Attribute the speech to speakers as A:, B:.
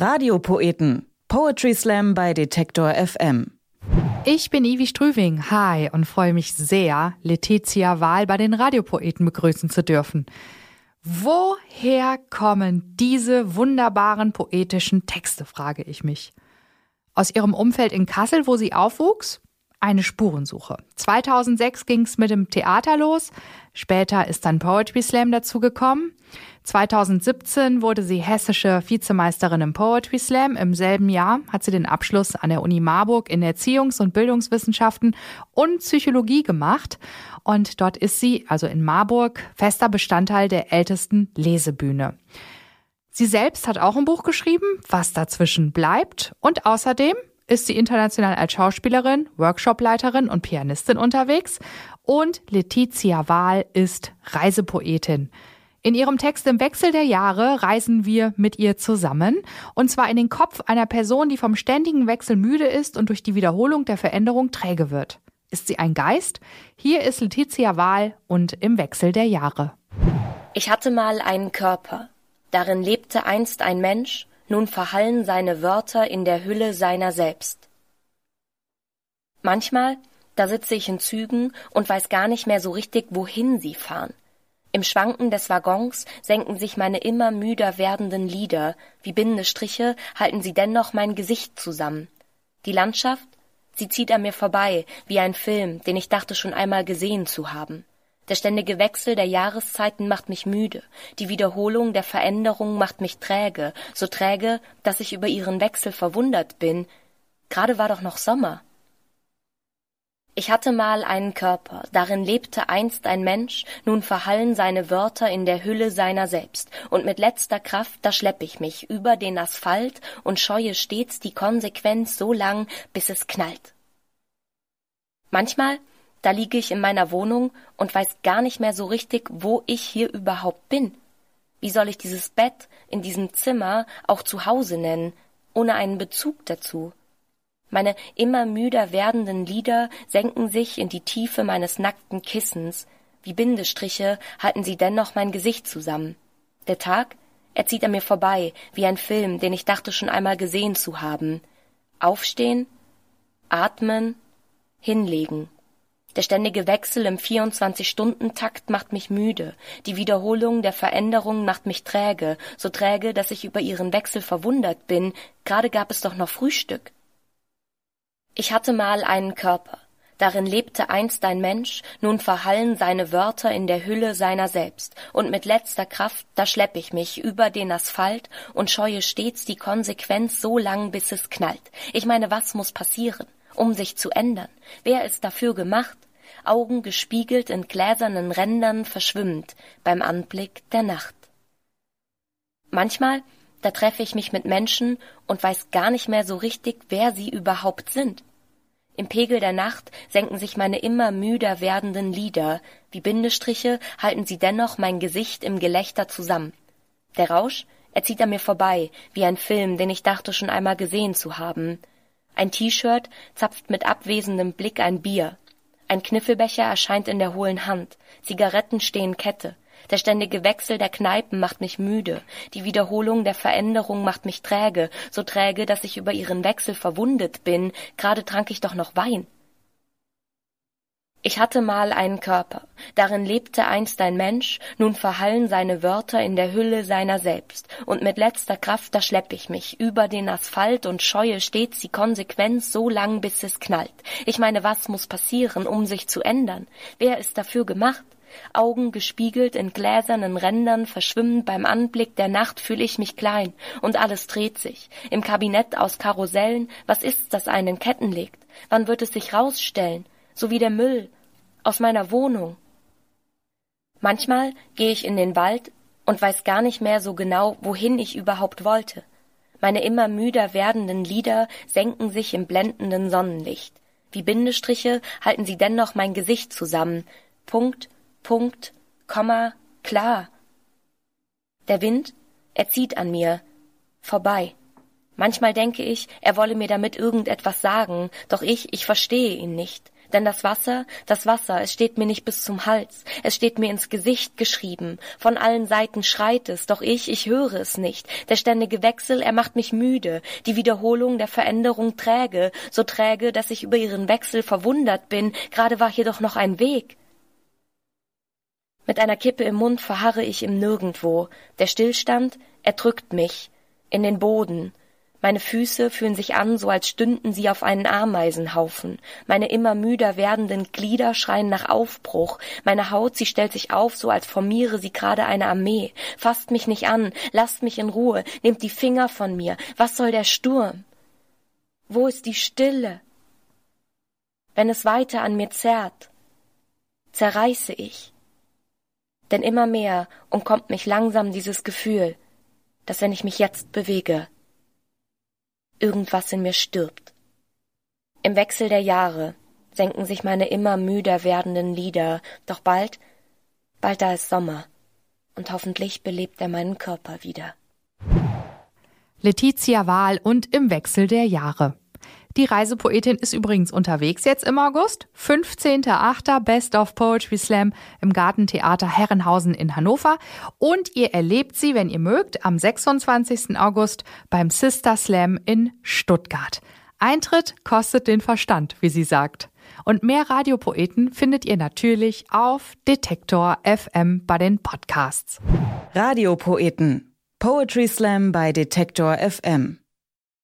A: Radiopoeten. Poetry Slam bei Detektor FM.
B: Ich bin Ivi Strüving. Hi und freue mich sehr, Letizia Wahl bei den Radiopoeten begrüßen zu dürfen. Woher kommen diese wunderbaren poetischen Texte, frage ich mich. Aus ihrem Umfeld in Kassel, wo sie aufwuchs? Eine Spurensuche. 2006 ging es mit dem Theater los. Später ist dann Poetry Slam dazugekommen. 2017 wurde sie hessische Vizemeisterin im Poetry Slam. Im selben Jahr hat sie den Abschluss an der Uni Marburg in Erziehungs- und Bildungswissenschaften und Psychologie gemacht. Und dort ist sie, also in Marburg, fester Bestandteil der ältesten Lesebühne. Sie selbst hat auch ein Buch geschrieben, was dazwischen bleibt. Und außerdem ist sie international als Schauspielerin, Workshopleiterin und Pianistin unterwegs. Und Letizia Wahl ist Reisepoetin. In ihrem Text im Wechsel der Jahre reisen wir mit ihr zusammen, und zwar in den Kopf einer Person, die vom ständigen Wechsel müde ist und durch die Wiederholung der Veränderung träge wird. Ist sie ein Geist? Hier ist Letizia Wahl und im Wechsel der Jahre.
C: Ich hatte mal einen Körper. Darin lebte einst ein Mensch, nun verhallen seine Wörter in der Hülle seiner selbst. Manchmal, da sitze ich in Zügen und weiß gar nicht mehr so richtig, wohin sie fahren. Im Schwanken des Waggons senken sich meine immer müder werdenden Lider, wie Bindestriche halten sie dennoch mein Gesicht zusammen. Die Landschaft, sie zieht an mir vorbei, wie ein Film, den ich dachte schon einmal gesehen zu haben. Der ständige Wechsel der Jahreszeiten macht mich müde, die Wiederholung der Veränderung macht mich träge, so träge, dass ich über ihren Wechsel verwundert bin. Gerade war doch noch Sommer. Ich hatte mal einen Körper, darin lebte einst ein Mensch, nun verhallen seine Wörter in der Hülle seiner selbst, und mit letzter Kraft, da schlepp ich mich über den Asphalt und scheue stets die Konsequenz so lang, bis es knallt. Manchmal, da liege ich in meiner Wohnung und weiß gar nicht mehr so richtig, wo ich hier überhaupt bin. Wie soll ich dieses Bett in diesem Zimmer auch zu Hause nennen, ohne einen Bezug dazu? Meine immer müder werdenden Lider senken sich in die Tiefe meines nackten Kissens, wie Bindestriche halten sie dennoch mein Gesicht zusammen. Der Tag, er zieht an mir vorbei, wie ein Film, den ich dachte schon einmal gesehen zu haben. Aufstehen, atmen, hinlegen. Der ständige Wechsel im 24-Stunden-Takt macht mich müde. Die Wiederholung der Veränderung macht mich träge, so träge, dass ich über ihren Wechsel verwundert bin. Gerade gab es doch noch Frühstück. Ich hatte mal einen Körper, darin lebte einst ein Mensch, nun verhallen seine Wörter in der Hülle seiner selbst, und mit letzter Kraft, da schlepp ich mich über den Asphalt und scheue stets die Konsequenz so lang, bis es knallt. Ich meine, was muss passieren, um sich zu ändern? Wer ist dafür gemacht? Augen gespiegelt in gläsernen Rändern verschwimmend beim Anblick der Nacht. Manchmal, da treffe ich mich mit Menschen und weiß gar nicht mehr so richtig, wer sie überhaupt sind. Im Pegel der Nacht senken sich meine immer müder werdenden Lider, wie Bindestriche halten sie dennoch mein Gesicht im Gelächter zusammen. Der Rausch, er zieht an mir vorbei, wie ein Film, den ich dachte schon einmal gesehen zu haben. Ein T-Shirt zapft mit abwesendem Blick ein Bier. Ein Kniffelbecher erscheint in der hohlen Hand. Zigaretten stehen Kette. Der ständige Wechsel der Kneipen macht mich müde, die Wiederholung der Veränderung macht mich träge, so träge, dass ich über ihren Wechsel verwundet bin, gerade trank ich doch noch Wein. Ich hatte mal einen Körper, darin lebte einst ein Mensch, nun verhallen seine Wörter in der Hülle seiner selbst, und mit letzter Kraft da schlepp ich mich über den Asphalt und scheue stets die Konsequenz so lang, bis es knallt. Ich meine, was muss passieren, um sich zu ändern? Wer ist dafür gemacht? Augen gespiegelt in gläsernen Rändern verschwimmend beim Anblick der Nacht fühl ich mich klein, und alles dreht sich. Im Kabinett aus Karussellen, was ist's, das einen Ketten legt? Wann wird es sich rausstellen? So wie der Müll aus meiner Wohnung. Manchmal gehe ich in den Wald und weiß gar nicht mehr so genau, wohin ich überhaupt wollte. Meine immer müder werdenden Lider senken sich im blendenden Sonnenlicht. Wie Bindestriche halten sie dennoch mein Gesicht zusammen. Punkt Punkt, Komma, klar. Der Wind, er zieht an mir, vorbei. Manchmal denke ich, er wolle mir damit irgendetwas sagen, doch ich, ich verstehe ihn nicht. Denn das Wasser, das Wasser, es steht mir nicht bis zum Hals, es steht mir ins Gesicht geschrieben. Von allen Seiten schreit es, doch ich, ich höre es nicht. Der ständige Wechsel, er macht mich müde, die Wiederholung der Veränderung träge, so träge, dass ich über ihren Wechsel verwundert bin, gerade war hier doch noch ein Weg. Mit einer Kippe im Mund verharre ich im Nirgendwo. Der Stillstand, er drückt mich in den Boden, meine Füße fühlen sich an, so als stünden sie auf einen Ameisenhaufen. Meine immer müder werdenden Glieder schreien nach Aufbruch. Meine Haut, sie stellt sich auf, so als formiere sie gerade eine Armee. Fasst mich nicht an, lasst mich in Ruhe, nehmt die Finger von mir. Was soll der Sturm? Wo ist die Stille? Wenn es weiter an mir zerrt, zerreiße ich. Denn immer mehr umkommt mich langsam dieses Gefühl, dass wenn ich mich jetzt bewege, irgendwas in mir stirbt. Im Wechsel der Jahre senken sich meine immer müder werdenden Lieder, doch bald, bald da ist Sommer, und hoffentlich belebt er meinen Körper wieder.
B: Letizia Wahl und im Wechsel der Jahre. Die Reisepoetin ist übrigens unterwegs jetzt im August. 15.8. Best of Poetry Slam im Gartentheater Herrenhausen in Hannover. Und ihr erlebt sie, wenn ihr mögt, am 26. August beim Sister Slam in Stuttgart. Eintritt kostet den Verstand, wie sie sagt. Und mehr Radiopoeten findet ihr natürlich auf Detektor FM bei den Podcasts.
A: Radiopoeten. Poetry Slam bei Detektor FM.